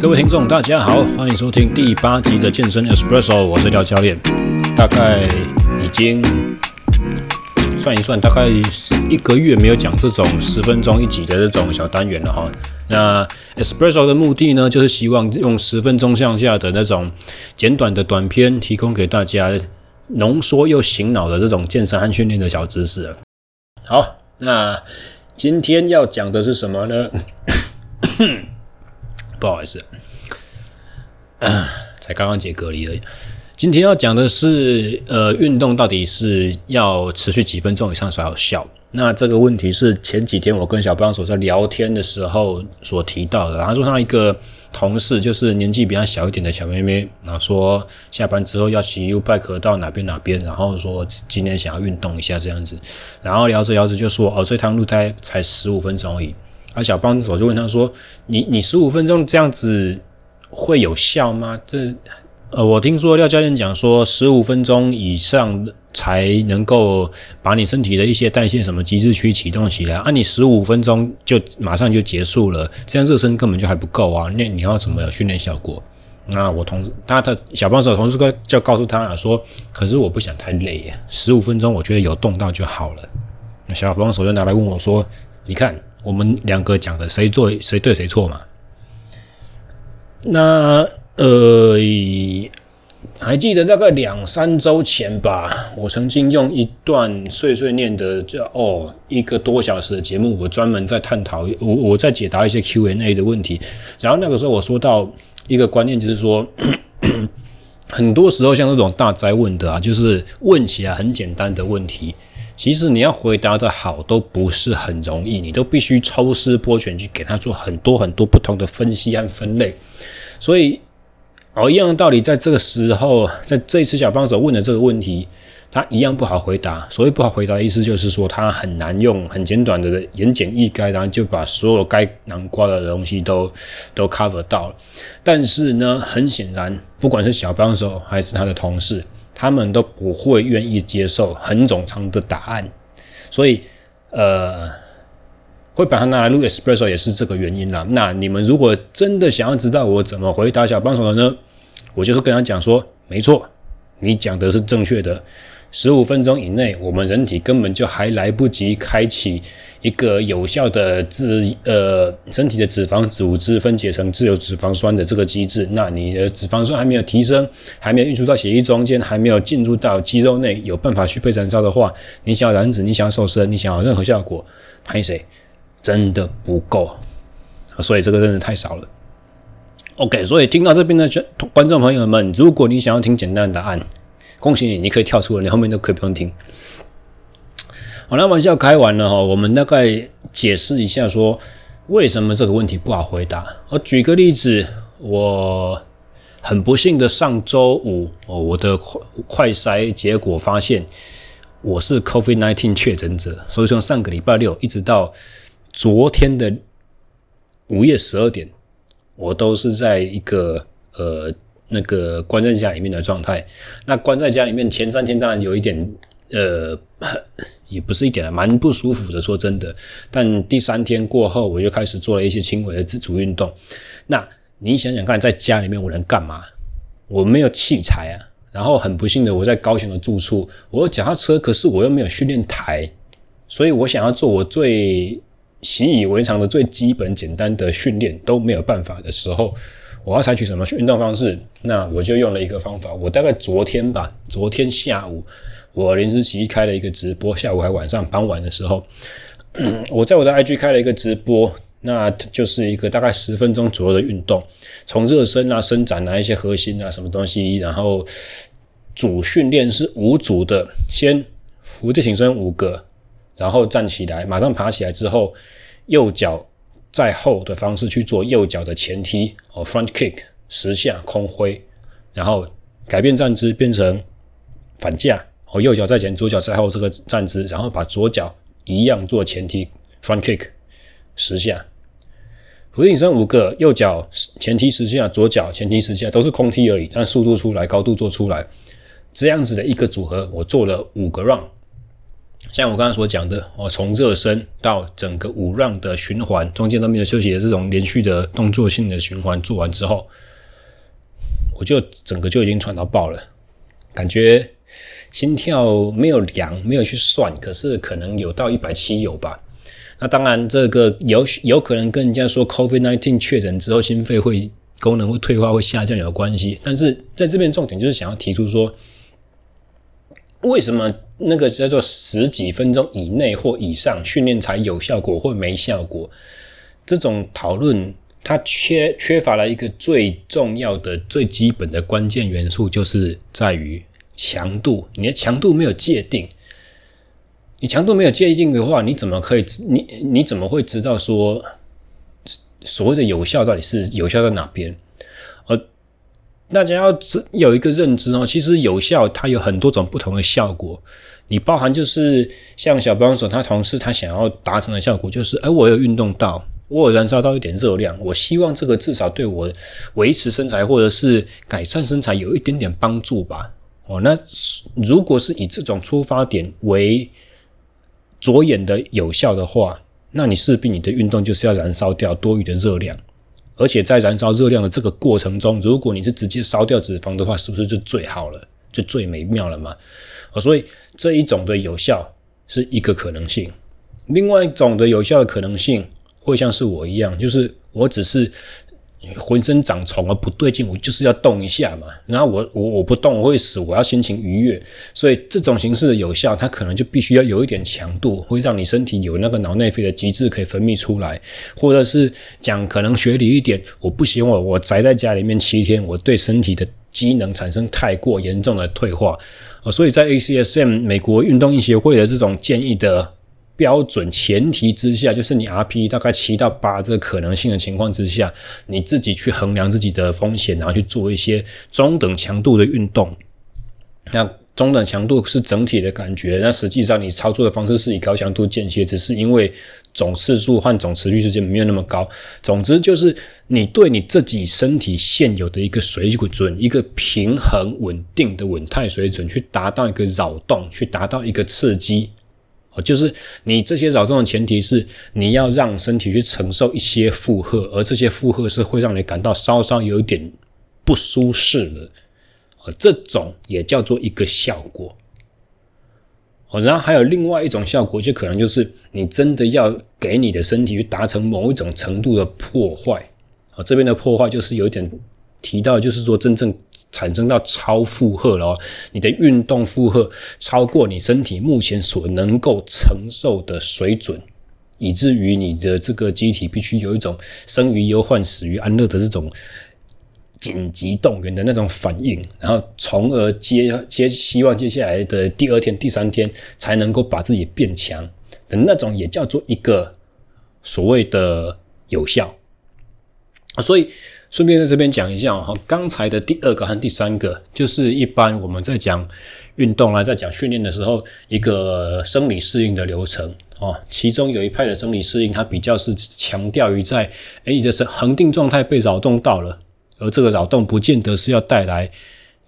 各位听众，大家好，欢迎收听第八集的健身 Espresso，我是廖教练。大概已经算一算，大概一个月没有讲这种十分钟一集的这种小单元了哈。那 Espresso 的目的呢，就是希望用十分钟向下的那种简短的短片，提供给大家浓缩又醒脑的这种健身和训练的小知识。好，那今天要讲的是什么呢？不好意思，才刚刚解隔离而已。今天要讲的是，呃，运动到底是要持续几分钟以上才有效？那这个问题是前几天我跟小帮手在聊天的时候所提到的。他说他一个同事就是年纪比较小一点的小妹妹，然后说下班之后要骑 U-bike 到哪边哪边，然后说今天想要运动一下这样子，然后聊着聊着就说哦，这趟路大概才十五分钟而已。而小帮手就问他说：“你你十五分钟这样子会有效吗？”这呃，我听说廖教练讲说，十五分钟以上才能够把你身体的一些代谢什么机制区启动起来。啊，你十五分钟就马上就结束了，这样热身根本就还不够啊！那你要怎么有训练效果？那我同他的小帮手同事哥就告诉他了说：“可是我不想太累，十五分钟我觉得有动到就好了。”那小帮手就拿来问我说：“你看。”我们两个讲的谁做谁对谁错嘛？那呃，还记得大概两三周前吧，我曾经用一段碎碎念的叫哦一个多小时的节目，我专门在探讨我我在解答一些 Q&A 的问题。然后那个时候我说到一个观念，就是说 很多时候像这种大灾问的啊，就是问起来很简单的问题。其实你要回答的好都不是很容易，你都必须抽丝剥茧去给他做很多很多不同的分析和分类。所以，哦，一样的道理，在这个时候，在这一次小帮手问的这个问题，他一样不好回答。所谓不好回答的意思，就是说他很难用很简短的言简意赅，然后就把所有该囊括的东西都都 cover 到了。但是呢，很显然，不管是小帮手还是他的同事。他们都不会愿意接受很冗长的答案，所以呃，会把它拿来录 Espresso 也是这个原因啦。那你们如果真的想要知道我怎么回答小帮手的呢？我就是跟他讲说，没错，你讲的是正确的。十五分钟以内，我们人体根本就还来不及开启一个有效的自呃身体的脂肪组织分解成自由脂肪酸的这个机制。那你的脂肪酸还没有提升，还没有运输到血液中间，还没有进入到肌肉内，有办法去被燃烧的话，你想要燃脂，你想要瘦身，你想要任何效果，拍谁真的不够。所以这个真的太少了。OK，所以听到这边的观众朋友们，如果你想要听简单的答案。恭喜你，你可以跳出了，你后面都可以不用听。好，那玩笑开完了哈，我们大概解释一下说为什么这个问题不好回答。我举个例子，我很不幸的上周五哦，我的快快筛结果发现我是 COVID-19 确诊者，所以从上个礼拜六一直到昨天的午夜十二点，我都是在一个呃。那个关在家里面的状态，那关在家里面前三天当然有一点，呃，也不是一点啊，蛮不舒服的。说真的，但第三天过后，我就开始做了一些轻微的自主运动。那你想想看，在家里面我能干嘛？我没有器材啊，然后很不幸的，我在高雄的住处，我有脚踏车，可是我又没有训练台，所以我想要做我最习以为常的最基本简单的训练都没有办法的时候。我要采取什么运动方式？那我就用了一个方法。我大概昨天吧，昨天下午我临时起意开了一个直播，下午还晚上傍晚的时候，我在我的 IG 开了一个直播，那就是一个大概十分钟左右的运动，从热身啊、伸展啊、一些核心啊什么东西，然后主训练是五组的，先伏地挺身五个，然后站起来，马上爬起来之后，右脚。在后的方式去做右脚的前踢哦，front kick 十下空挥，然后改变站姿变成反架哦，右脚在前，左脚在后这个站姿，然后把左脚一样做前踢 front kick 十下，伏地挺身五个，右脚前踢十下，左脚前踢十下，都是空踢而已，但速度出来，高度做出来，这样子的一个组合，我做了五个 round。像我刚刚所讲的，哦，从热身到整个五让的循环，中间都没有休息的这种连续的动作性的循环做完之后，我就整个就已经喘到爆了，感觉心跳没有量，没有去算，可是可能有到一百七有吧。那当然，这个有有可能跟人家说 COVID-19 确诊之后心肺会功能会退化、会下降有关系。但是在这边重点就是想要提出说，为什么？那个叫做十几分钟以内或以上训练才有效果或没效果，这种讨论它缺缺乏了一个最重要的、最基本的关键元素，就是在于强度。你的强度没有界定，你强度没有界定的话，你怎么可以？你你怎么会知道说所谓的有效到底是有效在哪边？大家要有一个认知哦，其实有效它有很多种不同的效果。你包含就是像小帮手他同事他想要达成的效果，就是哎，我有运动到，我有燃烧到一点热量，我希望这个至少对我维持身材或者是改善身材有一点点帮助吧。哦，那如果是以这种出发点为着眼的有效的话，那你势必你的运动就是要燃烧掉多余的热量，而且在燃烧热量的这个过程中，如果你是直接烧掉脂肪的话，是不是就最好了，就最美妙了嘛？啊，所以这一种的有效是一个可能性，另外一种的有效的可能性会像是我一样，就是我只是浑身长虫而不对劲，我就是要动一下嘛。然后我我我不动我会死，我要心情愉悦。所以这种形式的有效，它可能就必须要有一点强度，会让你身体有那个脑内啡的机制可以分泌出来，或者是讲可能学理一点，我不行我我宅在家里面七天，我对身体的机能产生太过严重的退化。所以在 ACSM 美国运动医协会的这种建议的标准前提之下，就是你 RPE 大概七到八这个可能性的情况之下，你自己去衡量自己的风险，然后去做一些中等强度的运动。那中等强度是整体的感觉，那实际上你操作的方式是以高强度间歇，只是因为总次数和总持续时间没有那么高。总之就是你对你自己身体现有的一个水准、一个平衡稳定的稳态水准，去达到一个扰动，去达到一个刺激。哦，就是你这些扰动的前提是你要让身体去承受一些负荷，而这些负荷是会让你感到稍稍有一点不舒适的。这种也叫做一个效果，哦，然后还有另外一种效果，就可能就是你真的要给你的身体去达成某一种程度的破坏，啊，这边的破坏就是有点提到，就是说真正产生到超负荷了，你的运动负荷超过你身体目前所能够承受的水准，以至于你的这个机体必须有一种生于忧患，死于安乐的这种。紧急动员的那种反应，然后从而接接希望接下来的第二天、第三天才能够把自己变强的那种，也叫做一个所谓的有效。所以顺便在这边讲一下哈，刚才的第二个和第三个，就是一般我们在讲运动啊，在讲训练的时候，一个生理适应的流程哦。其中有一派的生理适应，它比较是强调于在，诶，你的是恒定状态被扰动到了。而这个扰动不见得是要带来，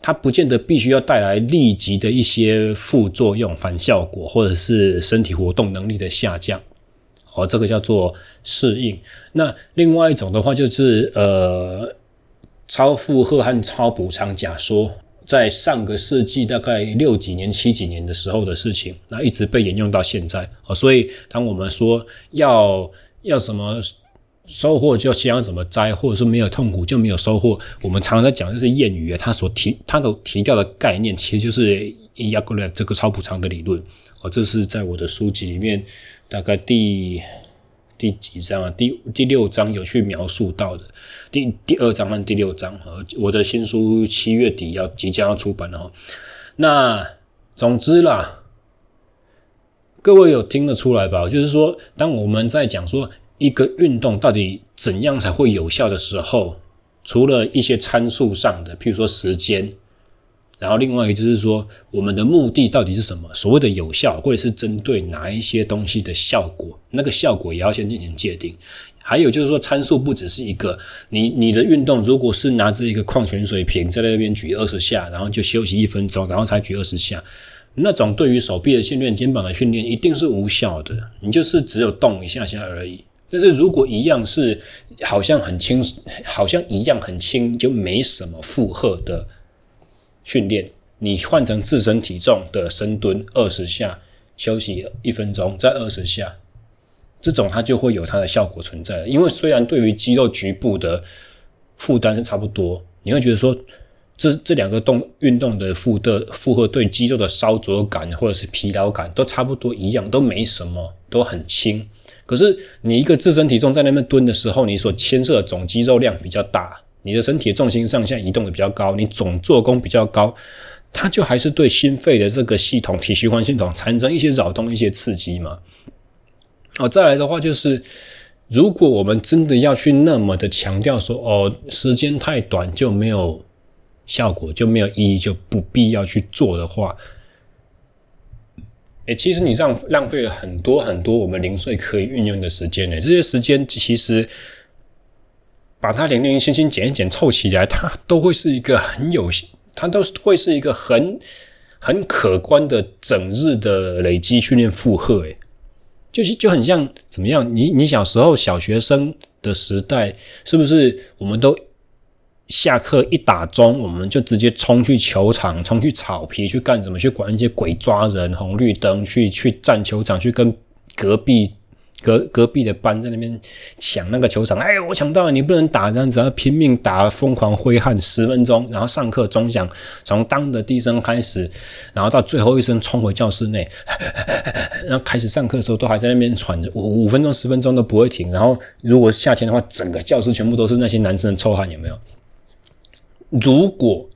它不见得必须要带来立即的一些副作用、反效果，或者是身体活动能力的下降。哦，这个叫做适应。那另外一种的话，就是呃，超负荷和超补偿假说，在上个世纪大概六几年、七几年的时候的事情，那一直被沿用到现在。哦，所以当我们说要要什么？收获就先要怎么摘，或者是没有痛苦就没有收获。我们常常在讲，就是谚语啊，它所提、它都提到的概念，其实就是亚格勒这个超补偿的理论。哦，这是在我的书籍里面大概第第几章啊？第第六章有去描述到的。第第二章和第六章，和我的新书七月底要即将要出版了哈。那总之啦，各位有听得出来吧？就是说，当我们在讲说。一个运动到底怎样才会有效的时候，除了一些参数上的，譬如说时间，然后另外一个就是说，我们的目的到底是什么？所谓的有效，或者是针对哪一些东西的效果，那个效果也要先进行界定。还有就是说，参数不只是一个，你你的运动如果是拿着一个矿泉水瓶在那边举二十下，然后就休息一分钟，然后才举二十下，那种对于手臂的训练、肩膀的训练一定是无效的，你就是只有动一下下而已。但是如果一样是好像很轻，好像一样很轻，就没什么负荷的训练，你换成自身体重的深蹲二十下，休息一分钟，再二十下。这种它就会有它的效果存在，因为虽然对于肌肉局部的负担是差不多，你会觉得说这这两个动运动的负的负荷对肌肉的烧灼感或者是疲劳感都差不多一样，都没什么，都很轻。可是你一个自身体重在那边蹲的时候，你所牵涉的总肌肉量比较大，你的身体重心上下移动的比较高，你总做功比较高，它就还是对心肺的这个系统、体循环系统产生一些扰动、一些刺激嘛。哦，再来的话就是，如果我们真的要去那么的强调说，哦，时间太短就没有效果，就没有意义，就不必要去做的话，诶，其实你这样浪费了很多很多我们零碎可以运用的时间呢。这些时间其实把它零零星星减一减凑起来，它都会是一个很有，它都会是一个很很可观的整日的累积训练负荷，诶。就是就很像怎么样？你你小时候小学生的时代，是不是我们都下课一打钟，我们就直接冲去球场，冲去草皮去干什么？去管一些鬼抓人、红绿灯，去去占球场，去跟隔壁。隔隔壁的班在那边抢那个球场，哎，我抢到了，你不能打，这样子要拼命打，疯狂挥汗十分钟，然后上课钟响从当的第一声开始，然后到最后一声冲回教室内，然后开始上课的时候都还在那边喘着，五五分钟十分钟都不会停。然后如果夏天的话，整个教室全部都是那些男生的臭汗，有没有？如果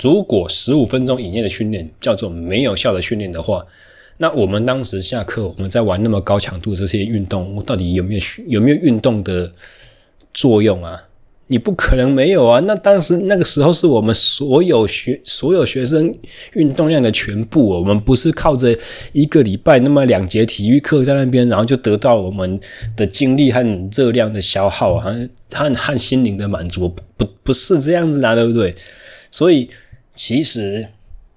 如果十五分钟以内的训练叫做没有效的训练的话。那我们当时下课，我们在玩那么高强度的这些运动，我到底有没有有没有运动的作用啊？你不可能没有啊！那当时那个时候是我们所有学所有学生运动量的全部，我们不是靠着一个礼拜那么两节体育课在那边，然后就得到我们的精力和热量的消耗啊，和和心灵的满足，不不是这样子的啊，对不对？所以其实。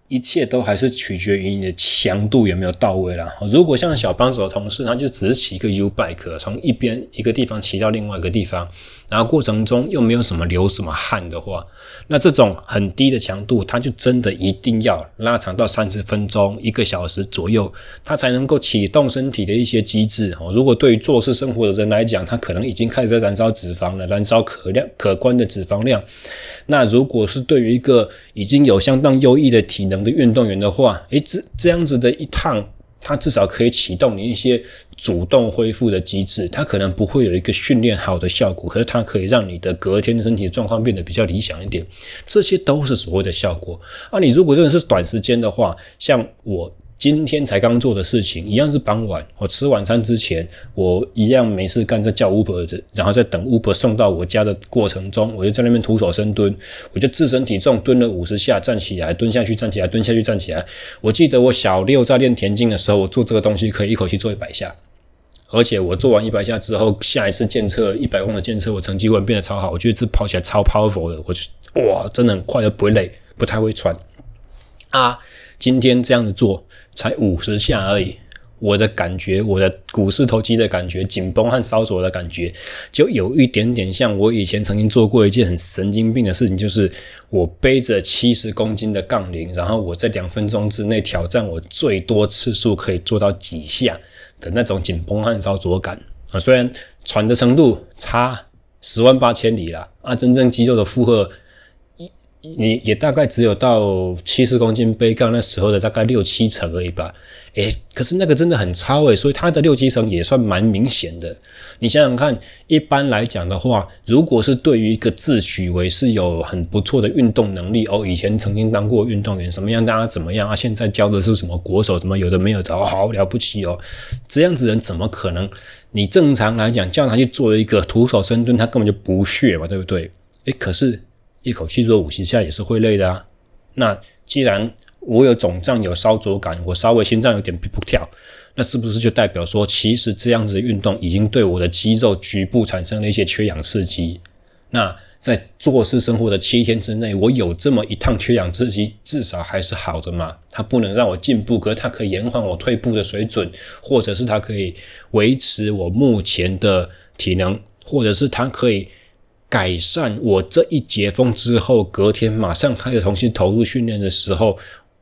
一切都还是取决于你的强度有没有到位啦。如果像小帮手的同事，他就只是骑一个 U bike，从一边一个地方骑到另外一个地方，然后过程中又没有什么流什么汗的话，那这种很低的强度，它就真的一定要拉长到三十分钟、一个小时左右，它才能够启动身体的一些机制哦。如果对于坐式生活的人来讲，他可能已经开始在燃烧脂肪了，燃烧可量可观的脂肪量。那如果是对于一个已经有相当优异的体能，的运动员的话，诶，这这样子的一趟，它至少可以启动你一些主动恢复的机制。它可能不会有一个训练好的效果，可是它可以让你的隔天的身体状况变得比较理想一点。这些都是所谓的效果。啊，你如果真的是短时间的话，像我。今天才刚做的事情，一样是傍晚。我吃晚餐之前，我一样没事干，在叫 Uber 的，然后在等 Uber 送到我家的过程中，我就在那边徒手深蹲，我就自身体重蹲了五十下，站起来，蹲下去，站起来，蹲下去，站起来。我记得我小六在练田径的时候，我做这个东西可以一口气做一百下，而且我做完一百下之后，下一次检测一百公的检测，我成绩会变得超好。我觉得这跑起来超 powerful 的，我就哇，真的很快，又不会累，不太会喘啊。今天这样子做才五十下而已，我的感觉，我的股四头肌的感觉，紧绷和烧灼的感觉，就有一点点像我以前曾经做过一件很神经病的事情，就是我背着七十公斤的杠铃，然后我在两分钟之内挑战我最多次数可以做到几下的那种紧绷和烧灼感啊，虽然喘的程度差十万八千里啦，啊，真正肌肉的负荷。你也大概只有到七十公斤背杠那时候的大概六七成而已吧，诶，可是那个真的很超诶，所以它的六七成也算蛮明显的。你想想看，一般来讲的话，如果是对于一个自诩为是有很不错的运动能力哦，以前曾经当过运动员，什么样大家怎么样啊？现在教的是什么国手，怎么有的没有的哦，好了不起哦，这样子人怎么可能？你正常来讲叫他去做一个徒手深蹲，他根本就不屑嘛，对不对？诶，可是。一口气做五十下也是会累的啊。那既然我有肿胀、有烧灼感，我稍微心脏有点砰砰跳，那是不是就代表说，其实这样子的运动已经对我的肌肉局部产生了一些缺氧刺激？那在做事生活的七天之内，我有这么一趟缺氧刺激，至少还是好的嘛。它不能让我进步，可是它可以延缓我退步的水准，或者是它可以维持我目前的体能，或者是它可以改善我这一解封之后，隔天马上开始重新投入训练的时候，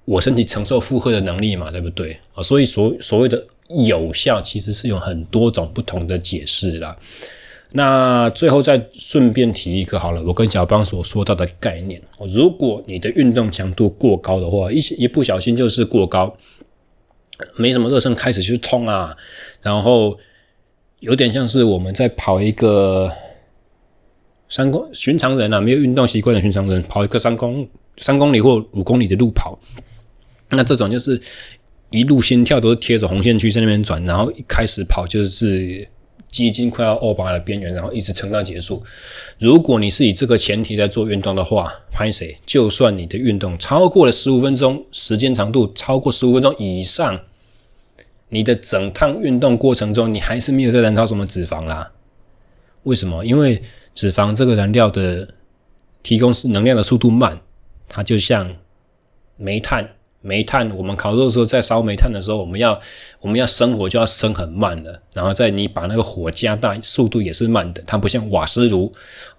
我身体承受负荷的能力嘛，对不对啊？所以所所谓的有效，其实是有很多种不同的解释啦。那最后再顺便提一个好了，我跟小邦所说到的概念，如果你的运动强度过高的话，一一不小心就是过高，没什么热身开始去冲啊，然后有点像是我们在跑一个三公寻常人啊，没有运动习惯的寻常人跑一个三公三公里或五公里的路跑，那这种就是一路心跳都是贴着红线区在那边转，然后一开始跑就是。几近快要 over 的边缘，然后一直撑到结束。如果你是以这个前提在做运动的话，拍谁？就算你的运动超过了十五分钟，时间长度超过十五分钟以上，你的整趟运动过程中，你还是没有在燃烧什么脂肪啦。为什么？因为脂肪这个燃料的提供能量的速度慢，它就像煤炭。煤炭，我们烤肉的时候，在烧煤炭的时候，我们要我们要生火就要生很慢的，然后再你把那个火加大，速度也是慢的。它不像瓦斯炉，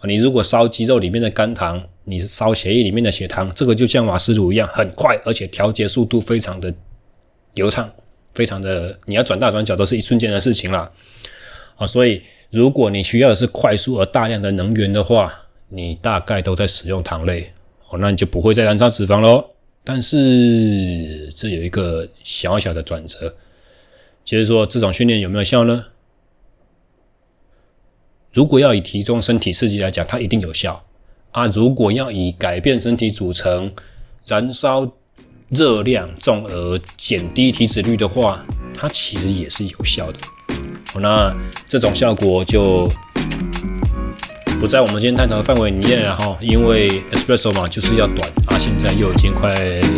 你如果烧鸡肉里面的肝糖，你烧血液里面的血糖，这个就像瓦斯炉一样，很快，而且调节速度非常的流畅，非常的，你要转大转小都是一瞬间的事情啦。啊，所以如果你需要的是快速而大量的能源的话，你大概都在使用糖类，哦，那你就不会再燃烧脂肪喽。但是这有一个小小的转折，就是说这种训练有没有效呢？如果要以提供身体刺激来讲，它一定有效啊。如果要以改变身体组成、燃烧热量，从而减低体脂率的话，它其实也是有效的。那这种效果就。不在我们今天探讨的范围里面了哈，因为 Espresso 嘛就是要短啊，现在又已经快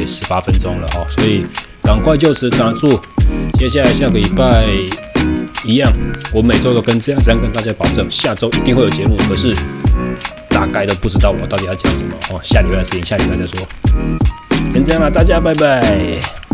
十八分钟了哈，所以赶快就此打住。接下来下个礼拜一样，我每周都跟这样这样跟大家保证，下周一定会有节目，可是大概都不知道我到底要讲什么哦。下礼拜的事情下礼拜再说，先这样了，大家拜拜。